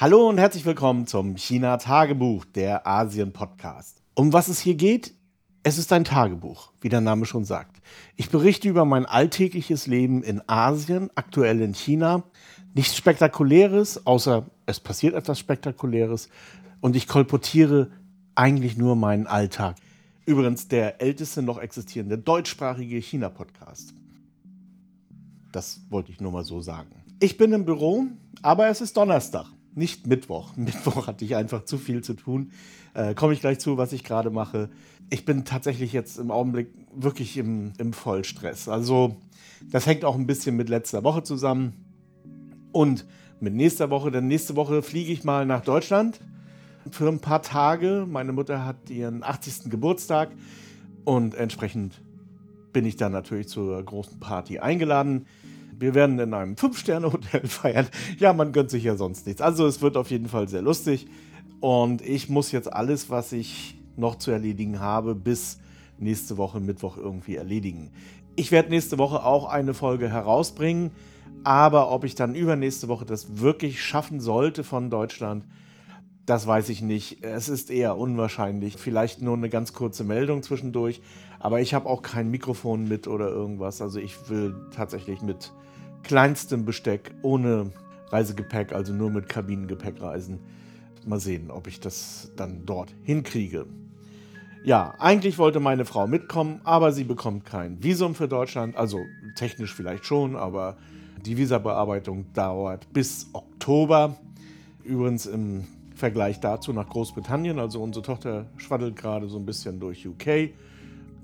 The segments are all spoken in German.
Hallo und herzlich willkommen zum China Tagebuch, der Asien Podcast. Um was es hier geht? Es ist ein Tagebuch, wie der Name schon sagt. Ich berichte über mein alltägliches Leben in Asien, aktuell in China. Nichts Spektakuläres, außer es passiert etwas Spektakuläres. Und ich kolportiere eigentlich nur meinen Alltag. Übrigens der älteste noch existierende deutschsprachige China-Podcast. Das wollte ich nur mal so sagen. Ich bin im Büro, aber es ist Donnerstag, nicht Mittwoch. Mittwoch hatte ich einfach zu viel zu tun. Äh, Komme ich gleich zu, was ich gerade mache. Ich bin tatsächlich jetzt im Augenblick wirklich im, im Vollstress. Also das hängt auch ein bisschen mit letzter Woche zusammen und mit nächster Woche. Denn nächste Woche fliege ich mal nach Deutschland für ein paar Tage. Meine Mutter hat ihren 80. Geburtstag und entsprechend bin ich dann natürlich zur großen Party eingeladen. Wir werden in einem Fünf-Sterne-Hotel feiern. Ja, man gönnt sich ja sonst nichts. Also es wird auf jeden Fall sehr lustig. Und ich muss jetzt alles, was ich noch zu erledigen habe, bis nächste Woche Mittwoch irgendwie erledigen. Ich werde nächste Woche auch eine Folge herausbringen. Aber ob ich dann übernächste Woche das wirklich schaffen sollte von Deutschland, das weiß ich nicht. Es ist eher unwahrscheinlich. Vielleicht nur eine ganz kurze Meldung zwischendurch. Aber ich habe auch kein Mikrofon mit oder irgendwas. Also ich will tatsächlich mit kleinstem Besteck, ohne Reisegepäck, also nur mit Kabinengepäck reisen. Mal sehen, ob ich das dann dort hinkriege. Ja, eigentlich wollte meine Frau mitkommen, aber sie bekommt kein Visum für Deutschland. Also technisch vielleicht schon, aber die Visabearbeitung dauert bis Oktober. Übrigens im Vergleich dazu nach Großbritannien. Also unsere Tochter schwaddelt gerade so ein bisschen durch UK.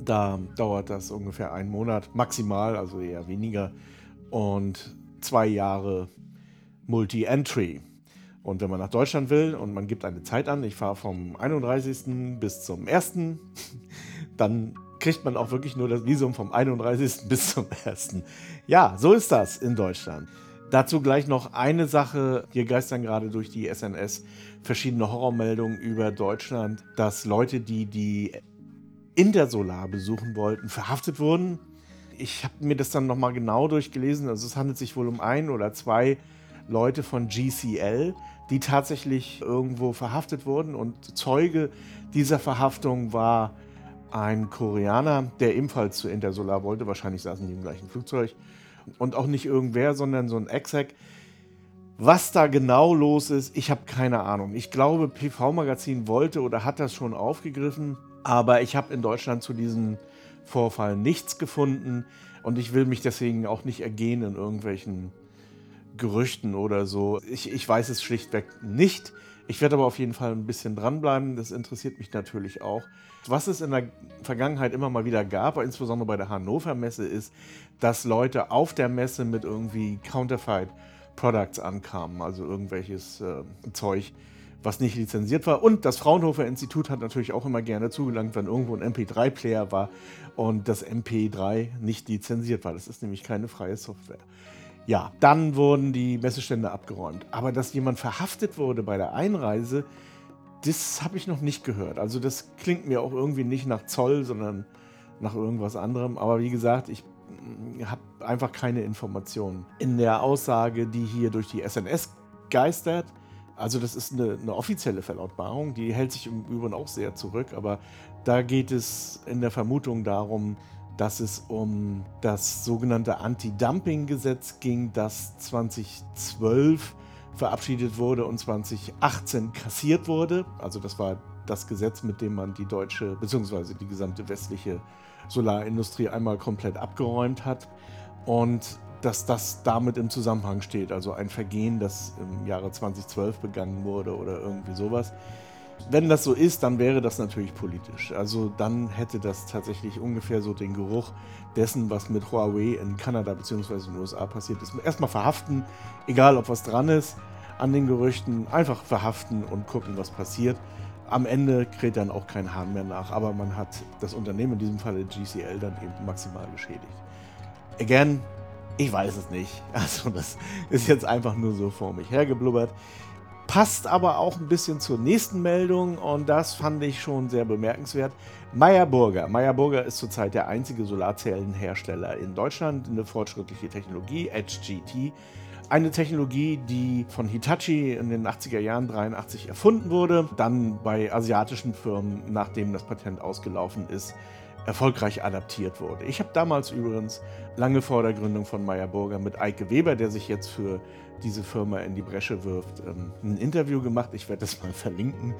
Da dauert das ungefähr einen Monat maximal, also eher weniger und zwei Jahre Multi-Entry. Und wenn man nach Deutschland will und man gibt eine Zeit an, ich fahre vom 31. bis zum 1., dann kriegt man auch wirklich nur das Visum vom 31. bis zum 1. Ja, so ist das in Deutschland. Dazu gleich noch eine Sache. Hier geistern gerade durch die SNS verschiedene Horrormeldungen über Deutschland, dass Leute, die die Intersolar besuchen wollten, verhaftet wurden ich habe mir das dann nochmal genau durchgelesen. Also es handelt sich wohl um ein oder zwei Leute von GCL, die tatsächlich irgendwo verhaftet wurden. Und Zeuge dieser Verhaftung war ein Koreaner, der ebenfalls zu Intersolar wollte. Wahrscheinlich saßen die im gleichen Flugzeug. Und auch nicht irgendwer, sondern so ein Exec. Was da genau los ist, ich habe keine Ahnung. Ich glaube, PV Magazin wollte oder hat das schon aufgegriffen, aber ich habe in Deutschland zu diesen Vorfall nichts gefunden und ich will mich deswegen auch nicht ergehen in irgendwelchen Gerüchten oder so. Ich, ich weiß es schlichtweg nicht. Ich werde aber auf jeden Fall ein bisschen dranbleiben. Das interessiert mich natürlich auch. Was es in der Vergangenheit immer mal wieder gab, insbesondere bei der Hannover Messe, ist, dass Leute auf der Messe mit irgendwie Counterfeit Products ankamen, also irgendwelches äh, Zeug, was nicht lizenziert war. Und das Fraunhofer Institut hat natürlich auch immer gerne zugelangt, wenn irgendwo ein MP3-Player war und das MP3 nicht lizenziert war. Das ist nämlich keine freie Software. Ja, dann wurden die Messestände abgeräumt. Aber dass jemand verhaftet wurde bei der Einreise, das habe ich noch nicht gehört. Also das klingt mir auch irgendwie nicht nach Zoll, sondern nach irgendwas anderem. Aber wie gesagt, ich mm, habe einfach keine Informationen. In der Aussage, die hier durch die SNS geistert, also das ist eine, eine, offizielle Verlautbarung, die hält sich im Übrigen auch sehr zurück, aber da geht es in der Vermutung darum, dass es um das sogenannte Anti-Dumping-Gesetz ging, das 2012 verabschiedet wurde und 2018 kassiert wurde. Also das war das Gesetz, mit dem man die deutsche bzw. die gesamte westliche Solarindustrie einmal komplett abgeräumt hat. Und dass das damit im Zusammenhang steht. Also ein Vergehen, das im Jahre 2012 begangen wurde oder irgendwie sowas. Wenn das so ist, dann wäre das natürlich politisch. Also dann hätte das tatsächlich ungefähr so den Geruch dessen, was mit Huawei in Kanada bzw. in den USA passiert ist. Erstmal verhaften, egal ob was dran ist an den Gerüchten, einfach verhaften und gucken, was passiert. Am Ende kräht dann auch kein Hahn mehr nach, aber man hat das Unternehmen, in diesem Falle GCL, dann eben maximal geschädigt. Again, ich weiß es nicht. Also das ist jetzt einfach nur so vor mich hergeblubbert. Passt aber auch ein bisschen zur nächsten Meldung und das fand ich schon sehr bemerkenswert. Meyer Burger. Meyer Burger ist zurzeit der einzige Solarzellenhersteller in Deutschland, eine fortschrittliche Technologie, HGT. Eine Technologie, die von Hitachi in den 80er Jahren 83 erfunden wurde, dann bei asiatischen Firmen, nachdem das Patent ausgelaufen ist, erfolgreich adaptiert wurde. Ich habe damals übrigens lange vor der Gründung von Meyer Burger mit Eike Weber, der sich jetzt für diese Firma in die Bresche wirft, ähm, ein Interview gemacht. Ich werde das mal verlinken.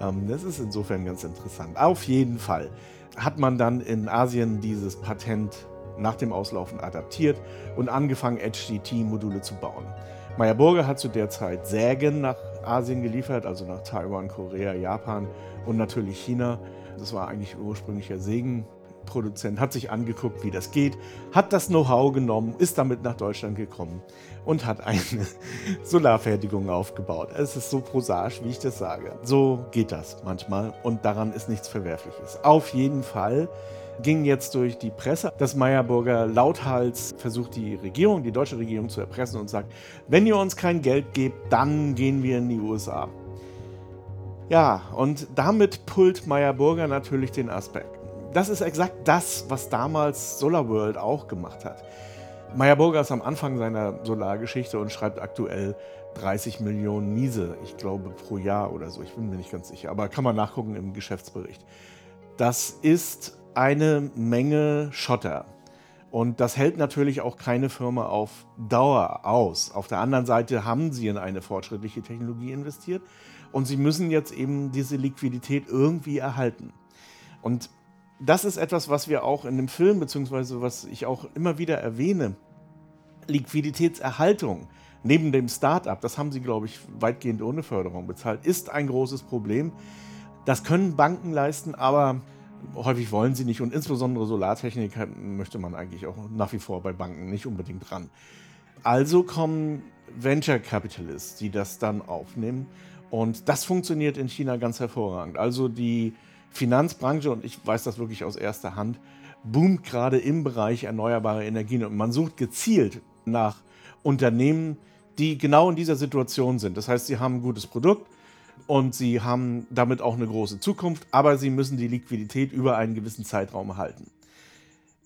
Ähm, das ist insofern ganz interessant. Auf jeden Fall hat man dann in Asien dieses Patent nach dem Auslaufen adaptiert und angefangen, HDT-Module zu bauen. Meyer Burger hat zu der Zeit Sägen nach Asien geliefert, also nach Taiwan, Korea, Japan und natürlich China. Das war eigentlich ursprünglicher Sägenproduzent, hat sich angeguckt, wie das geht, hat das Know-how genommen, ist damit nach Deutschland gekommen und hat eine Solarfertigung aufgebaut. Es ist so prosaisch, wie ich das sage. So geht das manchmal und daran ist nichts Verwerfliches. Auf jeden Fall ging jetzt durch die Presse, dass Meyerburger lauthals versucht, die Regierung, die deutsche Regierung zu erpressen und sagt, wenn ihr uns kein Geld gebt, dann gehen wir in die USA. Ja, und damit pullt Meyerburger natürlich den Aspekt. Das ist exakt das, was damals SolarWorld auch gemacht hat. Meyerburger ist am Anfang seiner Solargeschichte und schreibt aktuell 30 Millionen Miese, ich glaube pro Jahr oder so, ich bin mir nicht ganz sicher, aber kann man nachgucken im Geschäftsbericht. Das ist eine Menge Schotter. Und das hält natürlich auch keine Firma auf Dauer aus. Auf der anderen Seite haben sie in eine fortschrittliche Technologie investiert und sie müssen jetzt eben diese Liquidität irgendwie erhalten. Und das ist etwas, was wir auch in dem Film, beziehungsweise was ich auch immer wieder erwähne. Liquiditätserhaltung neben dem Start-up, das haben sie, glaube ich, weitgehend ohne Förderung bezahlt, ist ein großes Problem. Das können Banken leisten, aber häufig wollen sie nicht und insbesondere Solartechnik möchte man eigentlich auch nach wie vor bei Banken nicht unbedingt ran. Also kommen Venture Capitalists, die das dann aufnehmen und das funktioniert in China ganz hervorragend. Also die Finanzbranche, und ich weiß das wirklich aus erster Hand, boomt gerade im Bereich erneuerbare Energien und man sucht gezielt nach Unternehmen, die genau in dieser Situation sind. Das heißt, sie haben ein gutes Produkt, und sie haben damit auch eine große Zukunft, aber sie müssen die Liquidität über einen gewissen Zeitraum halten.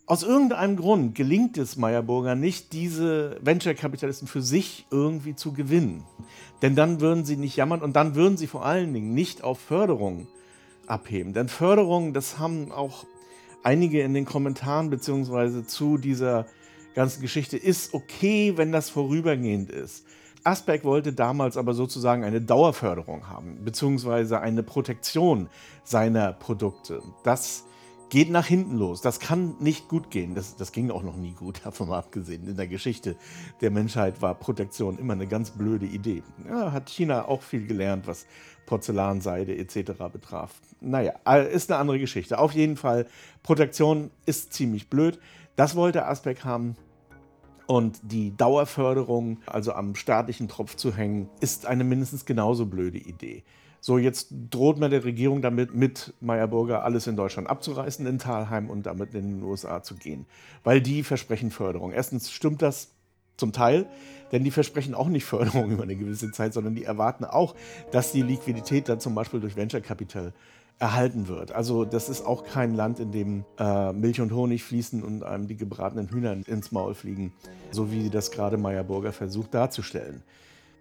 Aus irgendeinem Grund gelingt es Meyerburger nicht, diese Venture-Kapitalisten für sich irgendwie zu gewinnen. Denn dann würden sie nicht jammern und dann würden sie vor allen Dingen nicht auf Förderung abheben. Denn Förderung, das haben auch einige in den Kommentaren beziehungsweise zu dieser ganzen Geschichte, ist okay, wenn das vorübergehend ist. Asperg wollte damals aber sozusagen eine Dauerförderung haben, beziehungsweise eine Protektion seiner Produkte. Das geht nach hinten los. Das kann nicht gut gehen. Das, das ging auch noch nie gut, davon mal abgesehen. In der Geschichte der Menschheit war Protektion immer eine ganz blöde Idee. Ja, hat China auch viel gelernt, was Porzellanseide etc. betraf. Naja, äh, ist eine andere Geschichte. Auf jeden Fall, Protektion ist ziemlich blöd. Das wollte Asperg haben. Und die Dauerförderung, also am staatlichen Tropf zu hängen, ist eine mindestens genauso blöde Idee. So, jetzt droht man der Regierung damit, mit Meyer Burger alles in Deutschland abzureißen in Talheim und damit in den USA zu gehen. Weil die versprechen Förderung. Erstens stimmt das zum Teil, denn die versprechen auch nicht Förderung über eine gewisse Zeit, sondern die erwarten auch, dass die Liquidität dann zum Beispiel durch Venture Capital erhalten wird. Also das ist auch kein Land, in dem äh, Milch und Honig fließen und einem die gebratenen Hühner ins Maul fliegen, so wie das gerade Meyer Burger versucht darzustellen.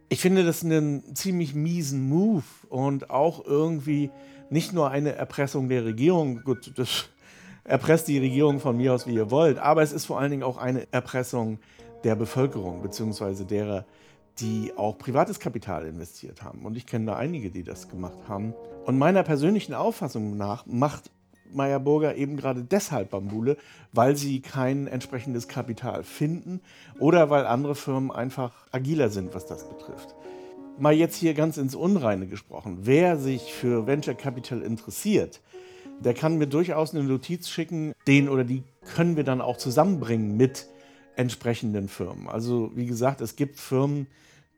Ich finde das einen ziemlich miesen Move und auch irgendwie nicht nur eine Erpressung der Regierung. Gut, das erpresst die Regierung von mir aus, wie ihr wollt, aber es ist vor allen Dingen auch eine Erpressung der Bevölkerung beziehungsweise derer, die auch privates Kapital investiert haben. Und ich kenne da einige, die das gemacht haben. Und meiner persönlichen Auffassung nach macht Meyer Burger eben gerade deshalb Bambule, weil sie kein entsprechendes Kapital finden oder weil andere Firmen einfach agiler sind, was das betrifft. Mal jetzt hier ganz ins Unreine gesprochen. Wer sich für Venture Capital interessiert, der kann mir durchaus eine Notiz schicken. Den oder die können wir dann auch zusammenbringen mit entsprechenden Firmen. Also wie gesagt, es gibt Firmen,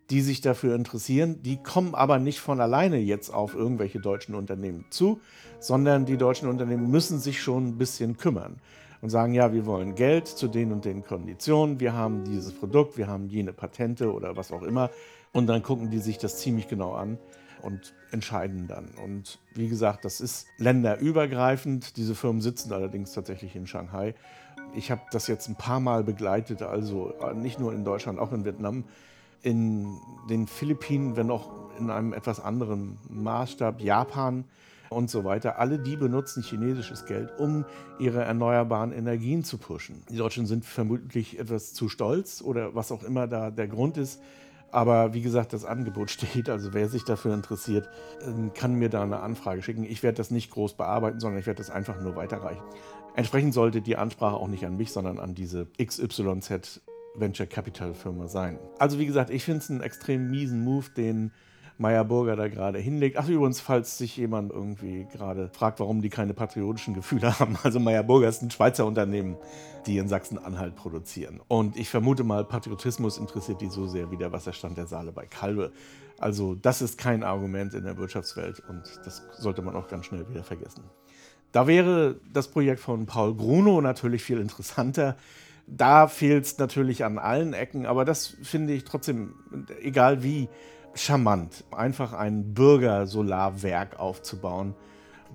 die sich dafür interessieren, die kommen aber nicht von alleine jetzt auf irgendwelche deutschen Unternehmen zu, sondern die deutschen Unternehmen müssen sich schon ein bisschen kümmern und sagen, ja, wir wollen Geld zu den und den Konditionen, wir haben dieses Produkt, wir haben jene Patente oder was auch immer und dann gucken die sich das ziemlich genau an und entscheiden dann. Und wie gesagt, das ist länderübergreifend. Diese Firmen sitzen allerdings tatsächlich in Shanghai. Ich habe das jetzt ein paar Mal begleitet, also nicht nur in Deutschland, auch in Vietnam in den Philippinen, wenn auch in einem etwas anderen Maßstab, Japan und so weiter, alle die benutzen chinesisches Geld, um ihre erneuerbaren Energien zu pushen. Die Deutschen sind vermutlich etwas zu stolz oder was auch immer da der Grund ist. Aber wie gesagt, das Angebot steht. Also wer sich dafür interessiert, ähm, kann mir da eine Anfrage schicken. Ich werde das nicht groß bearbeiten, sondern ich werde das einfach nur weiterreichen. Entsprechend sollte die Ansprache auch nicht an mich, sondern an diese XYZ Venture Capital Firma sein. Also wie gesagt, ich finde es einen extrem miesen Move, den Meyer Burger da gerade hinlegt. Ach übrigens, falls sich jemand irgendwie gerade fragt, warum die keine patriotischen Gefühle haben. Also Meyer Burger ist ein Schweizer Unternehmen, die in Sachsen-Anhalt produzieren. Und ich vermute mal, Patriotismus interessiert die so sehr wie der Wasserstand der Saale bei Kalbe. Also das ist kein Argument in der Wirtschaftswelt und das sollte man auch ganz schnell wieder vergessen. Da wäre das Projekt von Paul Gruno natürlich viel interessanter. Da fehlt es natürlich an allen Ecken, aber das finde ich trotzdem, egal wie, charmant, einfach ein Bürgersolarwerk aufzubauen.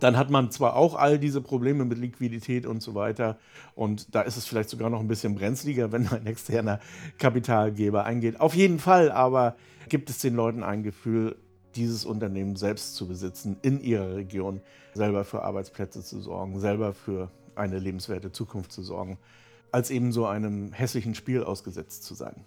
Dann hat man zwar auch all diese Probleme mit Liquidität und so weiter. Und da ist es vielleicht sogar noch ein bisschen brenzliger, wenn ein externer Kapitalgeber eingeht. Auf jeden Fall aber gibt es den Leuten ein Gefühl, dieses Unternehmen selbst zu besitzen, in ihrer Region, selber für Arbeitsplätze zu sorgen, selber für eine lebenswerte Zukunft zu sorgen, als eben so einem hässlichen Spiel ausgesetzt zu sein.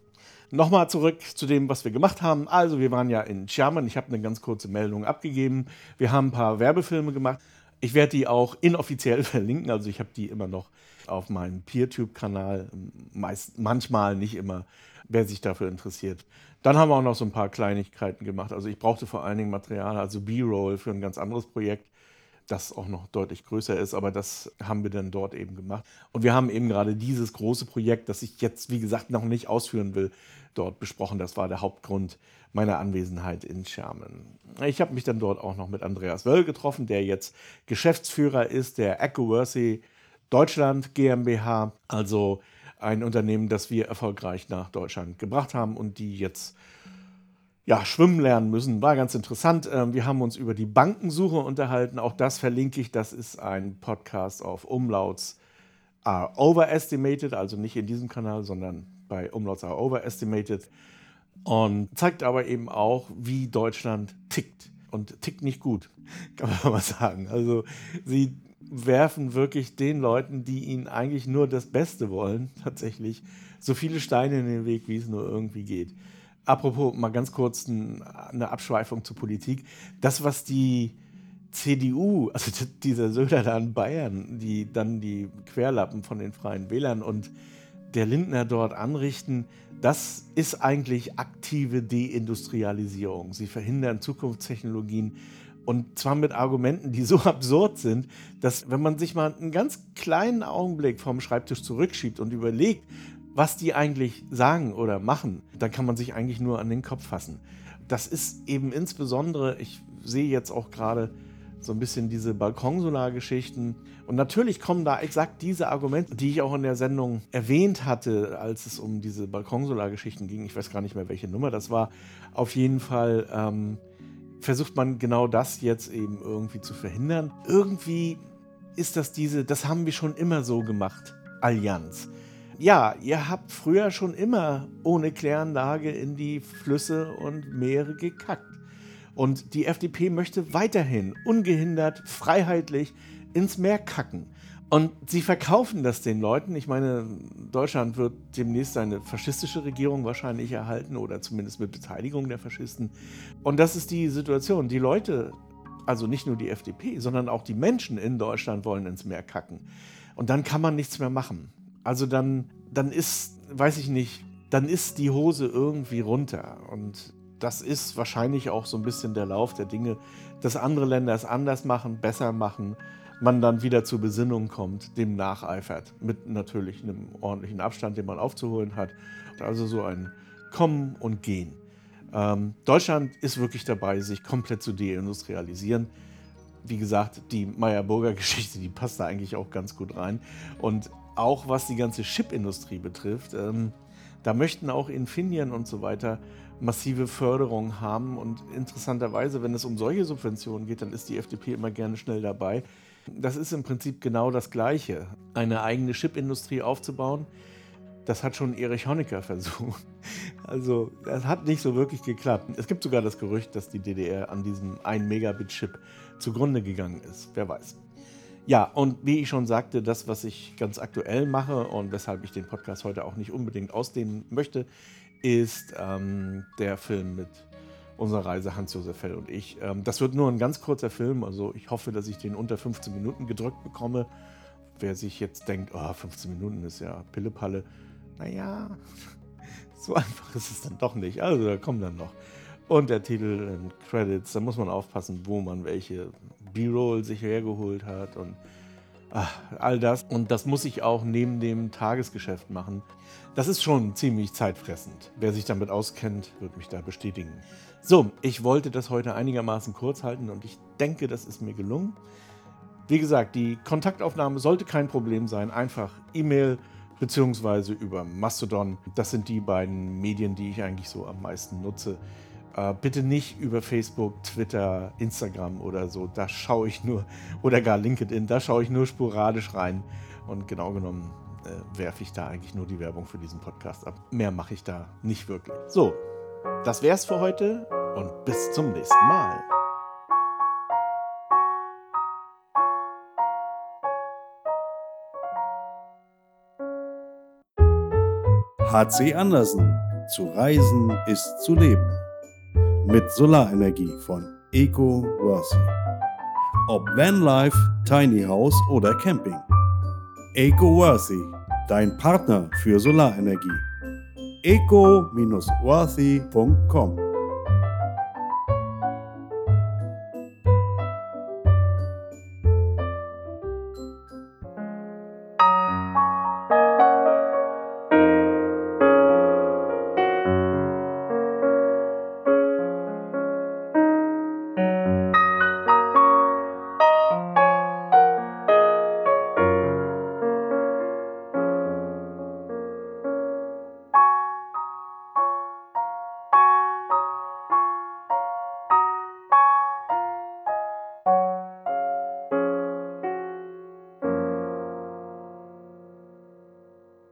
Nochmal zurück zu dem, was wir gemacht haben. Also, wir waren ja in Sherman. Ich habe eine ganz kurze Meldung abgegeben. Wir haben ein paar Werbefilme gemacht. Ich werde die auch inoffiziell verlinken. Also, ich habe die immer noch auf meinem PeerTube-Kanal. manchmal, nicht immer, wer sich dafür interessiert. Dann haben wir auch noch so ein paar Kleinigkeiten gemacht. Also, ich brauchte vor allen Dingen Material, also B-Roll für ein ganz anderes Projekt das auch noch deutlich größer ist, aber das haben wir dann dort eben gemacht. Und wir haben eben gerade dieses große Projekt, das ich jetzt, wie gesagt, noch nicht ausführen will, dort besprochen. Das war der Hauptgrund meiner Anwesenheit in Sherman. Ich habe mich dann dort auch noch mit Andreas Wöll getroffen, der jetzt Geschäftsführer ist der Ecoworthy Deutschland GmbH, also ein Unternehmen, das wir erfolgreich nach Deutschland gebracht haben und die jetzt ja, schwimmen lernen müssen. War ganz interessant. Ähm, wir haben uns über die Bankensuche unterhalten. Auch das verlinke ich. Das ist ein Podcast auf Umlauts are overestimated, also nicht in diesem Kanal, sondern bei Umlauts are overestimated. Und zeigt aber eben auch, wie Deutschland tickt. Und tickt nicht gut, kann man mal sagen. Also sie werfen wirklich den Leuten, die ihnen eigentlich nur das Beste wollen, tatsächlich so viele Steine in den Weg, wie es nur irgendwie geht. Apropos mal ganz kurz ein, eine Abschweifung zur Politik. Das, was die CDU, also dieser Söder da in Bayern, die dann die Querlappen von den Freien Wählern und der Lindner dort anrichten, das ist eigentlich aktive Deindustrialisierung. Sie verhindern Zukunftstechnologien und zwar mit Argumenten, die so absurd sind, dass wenn man sich mal einen ganz kleinen Augenblick vom Schreibtisch zurückschiebt und überlegt, was die eigentlich sagen oder machen, dann kann man sich eigentlich nur an den Kopf fassen. Das ist eben insbesondere, ich sehe jetzt auch gerade so ein bisschen diese Balkonsolar-Geschichten. Und natürlich kommen da exakt diese Argumente, die ich auch in der Sendung erwähnt hatte, als es um diese Balkonsolar-Geschichten ging. Ich weiß gar nicht mehr, welche Nummer das war. Auf jeden Fall ähm, versucht man genau das jetzt eben irgendwie zu verhindern. Irgendwie ist das diese, das haben wir schon immer so gemacht, Allianz ja, ihr habt früher schon immer ohne Kläranlage in die Flüsse und Meere gekackt. Und die FDP möchte weiterhin ungehindert, freiheitlich ins Meer kacken. Und sie verkaufen das den Leuten. Ich meine, Deutschland wird demnächst eine faschistische Regierung wahrscheinlich erhalten oder zumindest mit Beteiligung der Faschisten. Und das ist die Situation. Die Leute, also nicht nur die FDP, sondern auch die Menschen in Deutschland wollen ins Meer kacken. Und dann kann man nichts mehr machen. Also dann, dann ist, weiß ich nicht, dann ist die Hose irgendwie runter. Und das ist wahrscheinlich auch so ein bisschen der Lauf der Dinge, dass andere Länder es anders machen, besser machen, man dann wieder zur Besinnung kommt, dem nacheifert. Mit natürlich einem ordentlichen Abstand, den man aufzuholen hat. Also so ein Kommen und Gehen. Ähm, Deutschland ist wirklich dabei, sich komplett zu deindustrialisieren. Wie gesagt, die Meyer-Burger-Geschichte, die passt da eigentlich auch ganz gut rein. Und auch was die ganze Chipindustrie betrifft. Ähm, da möchten auch Infineon und so weiter massive Förderung haben. Und interessanterweise, wenn es um solche Subventionen geht, dann ist die FDP immer gerne schnell dabei. Das ist im Prinzip genau das Gleiche, eine eigene Chipindustrie aufzubauen. Das hat schon Erich Honecker versucht. Also, das hat nicht so wirklich geklappt. Es gibt sogar das Gerücht, dass die DDR an diesem 1 Megabit-Chip zugrunde gegangen ist. Wer weiß. Ja, und wie ich schon sagte, das, was ich ganz aktuell mache und weshalb ich den Podcast heute auch nicht unbedingt ausdehnen möchte, ist ähm, der Film mit unserer Reise Hans-Josef Fell und ich. Ähm, das wird nur ein ganz kurzer Film, also ich hoffe, dass ich den unter 15 Minuten gedrückt bekomme. Wer sich jetzt denkt, oh, 15 Minuten ist ja Pillepalle, naja, so einfach ist es dann doch nicht. Also da kommen dann noch. Und der Titel und Credits, da muss man aufpassen, wo man welche B-Roll sich hergeholt hat und ach, all das. Und das muss ich auch neben dem Tagesgeschäft machen. Das ist schon ziemlich zeitfressend. Wer sich damit auskennt, wird mich da bestätigen. So, ich wollte das heute einigermaßen kurz halten und ich denke, das ist mir gelungen. Wie gesagt, die Kontaktaufnahme sollte kein Problem sein. Einfach E-Mail beziehungsweise über Mastodon. Das sind die beiden Medien, die ich eigentlich so am meisten nutze. Äh, bitte nicht über Facebook, Twitter, Instagram oder so. Da schaue ich nur, oder gar LinkedIn, da schaue ich nur sporadisch rein. Und genau genommen äh, werfe ich da eigentlich nur die Werbung für diesen Podcast ab. Mehr mache ich da nicht wirklich. So, das wär's für heute und bis zum nächsten Mal. HC Andersen. Zu reisen ist zu leben. Mit Solarenergie von Eco Worthy. Ob Vanlife, Tiny House oder Camping. Eco Worthy, dein Partner für Solarenergie. eco-worthy.com